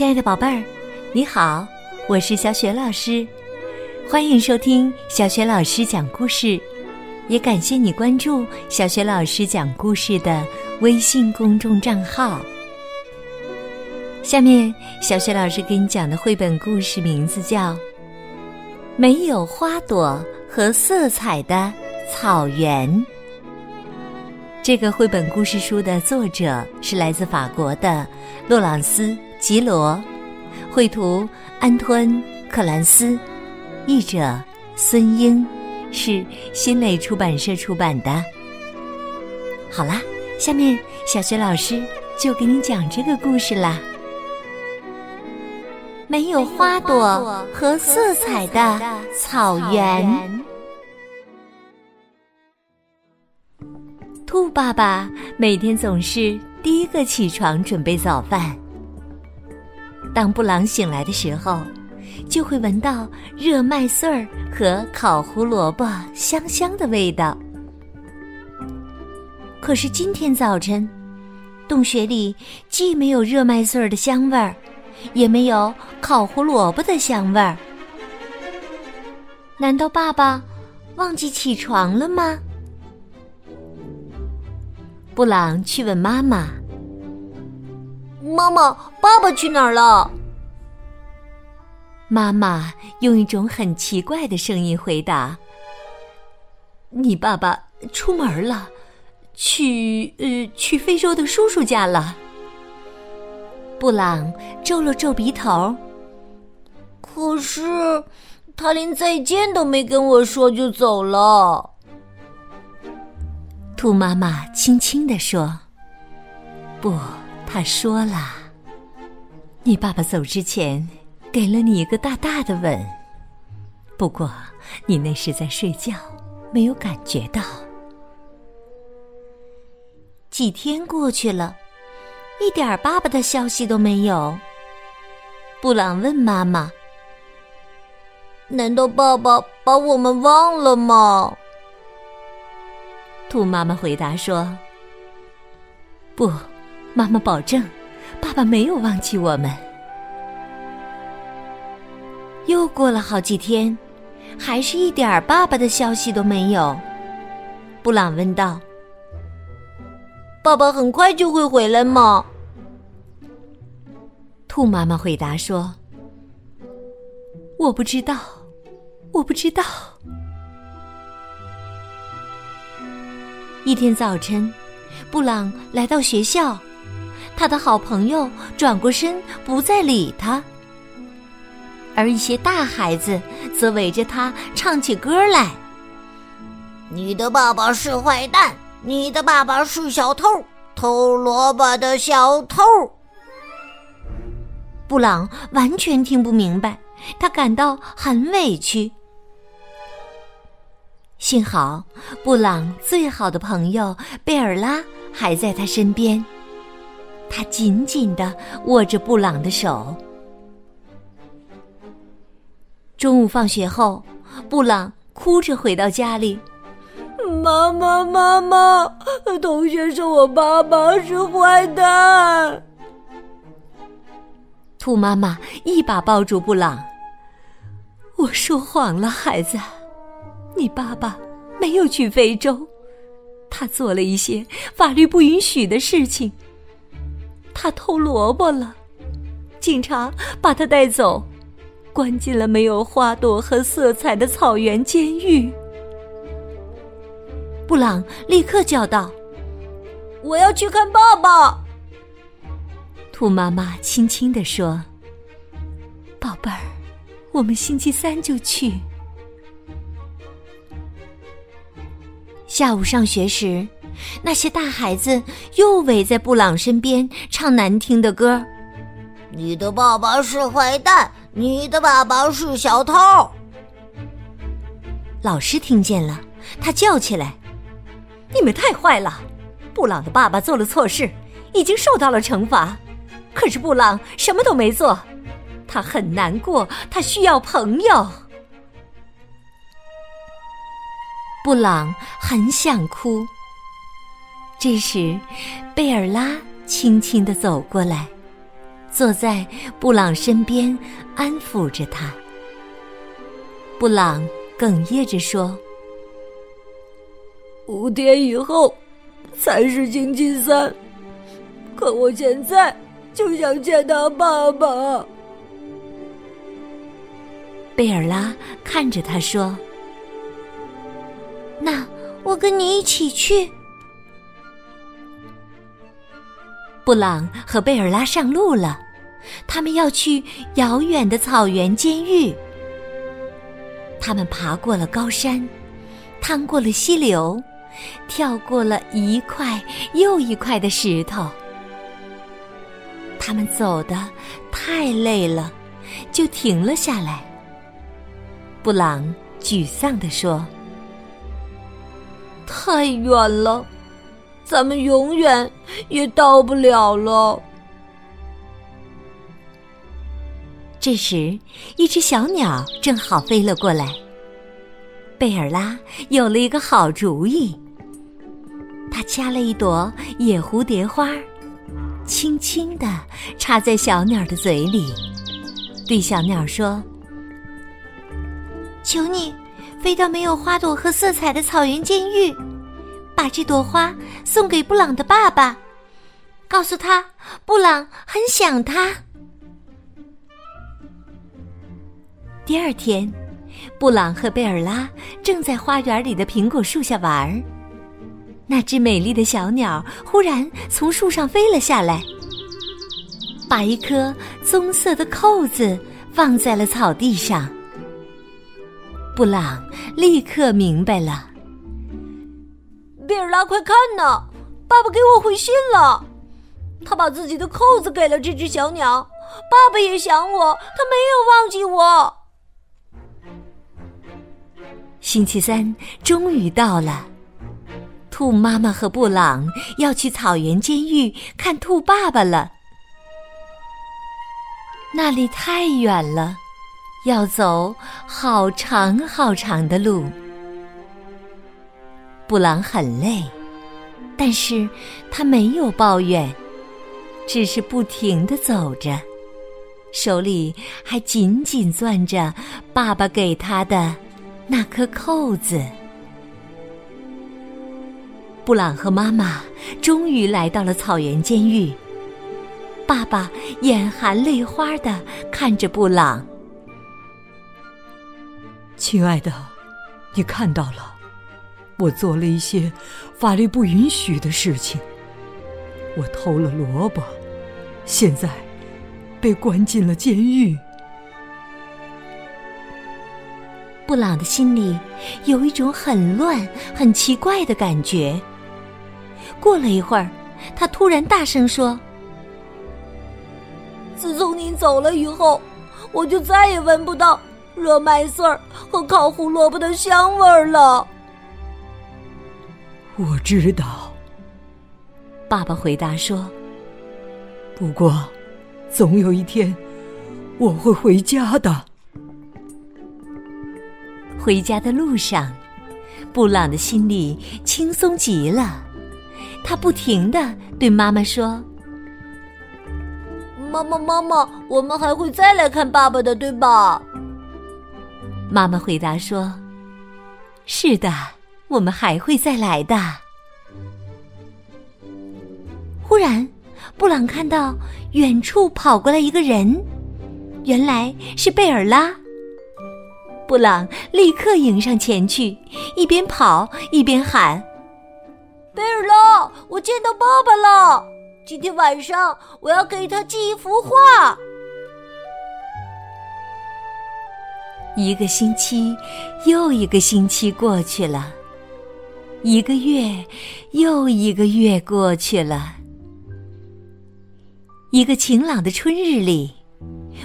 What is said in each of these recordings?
亲爱的宝贝儿，你好，我是小雪老师，欢迎收听小雪老师讲故事，也感谢你关注小雪老师讲故事的微信公众账号。下面，小雪老师给你讲的绘本故事名字叫《没有花朵和色彩的草原》。这个绘本故事书的作者是来自法国的洛朗斯·吉罗，绘图安托恩·克兰斯，译者孙英，是新蕾出版社出版的。好啦，下面小学老师就给你讲这个故事啦。没有花朵和色彩的草原。兔爸爸每天总是第一个起床准备早饭。当布朗醒来的时候，就会闻到热麦穗儿和烤胡萝卜香香的味道。可是今天早晨，洞穴里既没有热麦穗儿的香味儿，也没有烤胡萝卜的香味儿。难道爸爸忘记起床了吗？布朗去问妈妈：“妈妈，爸爸去哪儿了？”妈妈用一种很奇怪的声音回答：“你爸爸出门了，去呃去非洲的叔叔家了。”布朗皱了皱鼻头。可是他连再见都没跟我说就走了。兔妈妈轻轻地说：“不，他说了，你爸爸走之前给了你一个大大的吻。不过你那是在睡觉，没有感觉到。”几天过去了，一点爸爸的消息都没有。布朗问妈妈：“难道爸爸把我们忘了吗？”兔妈妈回答说：“不，妈妈保证，爸爸没有忘记我们。”又过了好几天，还是一点儿爸爸的消息都没有。布朗问道：“爸爸很快就会回来吗？”兔妈妈回答说：“我不知道，我不知道。”一天早晨，布朗来到学校，他的好朋友转过身不再理他，而一些大孩子则围着他唱起歌来：“你的爸爸是坏蛋，你的爸爸是小偷，偷萝卜的小偷。”布朗完全听不明白，他感到很委屈。幸好，布朗最好的朋友贝尔拉还在他身边，他紧紧的握着布朗的手。中午放学后，布朗哭着回到家里：“妈妈，妈妈，同学说我爸爸是坏蛋。”兔妈妈一把抱住布朗：“我说谎了，孩子。”你爸爸没有去非洲，他做了一些法律不允许的事情。他偷萝卜了，警察把他带走，关进了没有花朵和色彩的草原监狱。布朗立刻叫道：“我要去看爸爸。”兔妈妈轻轻地说：“宝贝儿，我们星期三就去。”下午上学时，那些大孩子又围在布朗身边唱难听的歌。你的爸爸是坏蛋，你的爸爸是小偷。老师听见了，他叫起来：“你们太坏了！布朗的爸爸做了错事，已经受到了惩罚。可是布朗什么都没做，他很难过，他需要朋友。”布朗很想哭。这时，贝尔拉轻轻的走过来，坐在布朗身边，安抚着他。布朗哽咽着说：“五天以后才是星期三，可我现在就想见他爸爸。”贝尔拉看着他说：“那我跟你一起去。”布朗和贝尔拉上路了，他们要去遥远的草原监狱。他们爬过了高山，趟过了溪流，跳过了一块又一块的石头。他们走的太累了，就停了下来。布朗沮丧地说：“太远了。”咱们永远也到不了了。这时，一只小鸟正好飞了过来。贝尔拉有了一个好主意，他掐了一朵野蝴蝶花，轻轻地插在小鸟的嘴里，对小鸟说：“求你飞到没有花朵和色彩的草原监狱。”把这朵花送给布朗的爸爸，告诉他布朗很想他。第二天，布朗和贝尔拉正在花园里的苹果树下玩儿。那只美丽的小鸟忽然从树上飞了下来，把一颗棕色的扣子放在了草地上。布朗立刻明白了。贝尔拉，快看呐！爸爸给我回信了，他把自己的扣子给了这只小鸟。爸爸也想我，他没有忘记我。星期三终于到了，兔妈妈和布朗要去草原监狱看兔爸爸了。那里太远了，要走好长好长的路。布朗很累，但是他没有抱怨，只是不停的走着，手里还紧紧攥着爸爸给他的那颗扣子。布朗和妈妈终于来到了草原监狱，爸爸眼含泪花的看着布朗：“亲爱的，你看到了。”我做了一些法律不允许的事情，我偷了萝卜，现在被关进了监狱。布朗的心里有一种很乱、很奇怪的感觉。过了一会儿，他突然大声说：“自从您走了以后，我就再也闻不到热麦穗儿和烤胡萝卜的香味儿了。”我知道，爸爸回答说：“不过，总有一天我会回家的。”回家的路上，布朗的心里轻松极了。他不停的对妈妈说：“妈妈，妈妈，我们还会再来看爸爸的，对吧？”妈妈回答说：“是的。”我们还会再来的。忽然，布朗看到远处跑过来一个人，原来是贝尔拉。布朗立刻迎上前去，一边跑一边喊：“贝尔拉，我见到爸爸了！今天晚上我要给他寄一幅画。”一个星期又一个星期过去了。一个月又一个月过去了。一个晴朗的春日里，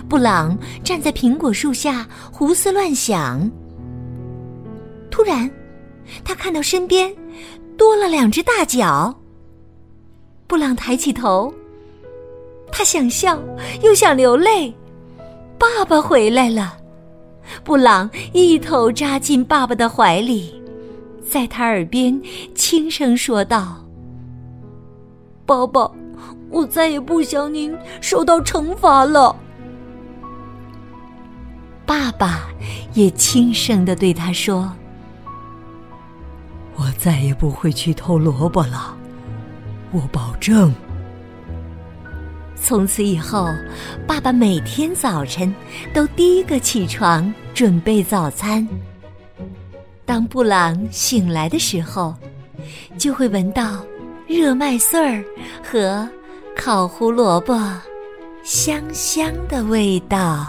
布朗站在苹果树下胡思乱想。突然，他看到身边多了两只大脚。布朗抬起头，他想笑又想流泪。爸爸回来了，布朗一头扎进爸爸的怀里。在他耳边轻声说道：“爸爸，我再也不想您受到惩罚了。”爸爸也轻声的对他说：“我再也不会去偷萝卜了，我保证。”从此以后，爸爸每天早晨都第一个起床准备早餐。当布朗醒来的时候，就会闻到热麦穗儿和烤胡萝卜香香的味道。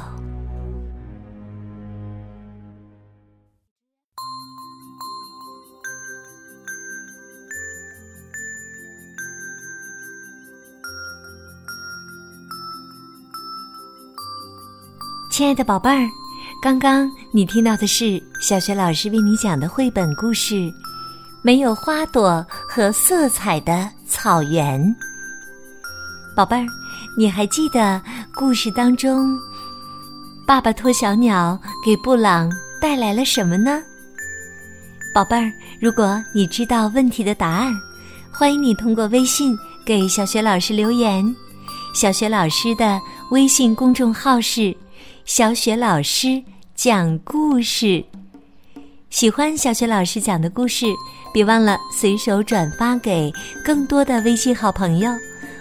亲爱的宝贝儿，刚刚你听到的是小学老师为你讲的绘本故事《没有花朵和色彩的草原》。宝贝儿，你还记得故事当中，爸爸托小鸟给布朗带来了什么呢？宝贝儿，如果你知道问题的答案，欢迎你通过微信给小学老师留言。小学老师的微信公众号是。小雪老师讲故事，喜欢小雪老师讲的故事，别忘了随手转发给更多的微信好朋友，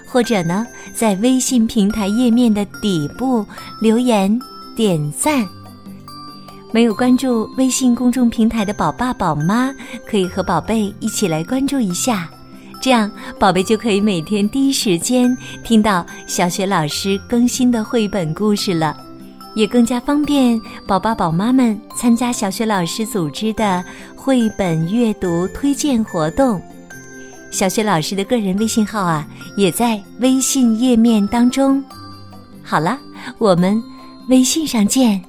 或者呢，在微信平台页面的底部留言点赞。没有关注微信公众平台的宝爸宝妈，可以和宝贝一起来关注一下，这样宝贝就可以每天第一时间听到小雪老师更新的绘本故事了。也更加方便宝爸宝妈们参加小学老师组织的绘本阅读推荐活动。小学老师的个人微信号啊，也在微信页面当中。好了，我们微信上见。